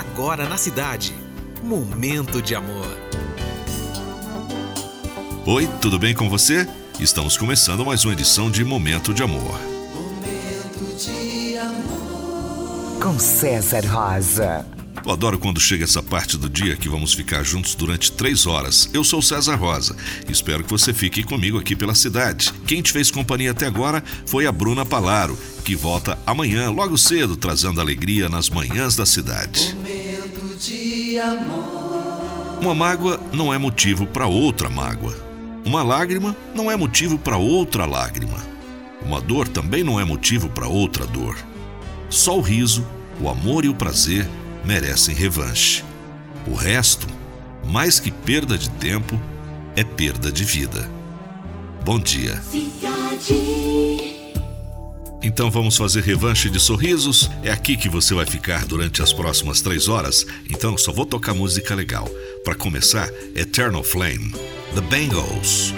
agora na cidade. Momento de amor. Oi, tudo bem com você? Estamos começando mais uma edição de Momento de Amor. Momento de amor. Com César Rosa. Eu adoro quando chega essa parte do dia que vamos ficar juntos durante três horas. Eu sou César Rosa. Espero que você fique comigo aqui pela cidade. Quem te fez companhia até agora foi a Bruna Palaro, que volta amanhã, logo cedo, trazendo alegria nas manhãs da cidade. Uma mágoa não é motivo para outra mágoa. Uma lágrima não é motivo para outra lágrima. Uma dor também não é motivo para outra dor. Só o riso, o amor e o prazer merecem revanche. O resto, mais que perda de tempo, é perda de vida. Bom dia. Cidade. Então vamos fazer revanche de sorrisos? É aqui que você vai ficar durante as próximas três horas. Então só vou tocar música legal. Para começar, Eternal Flame, The Bangles.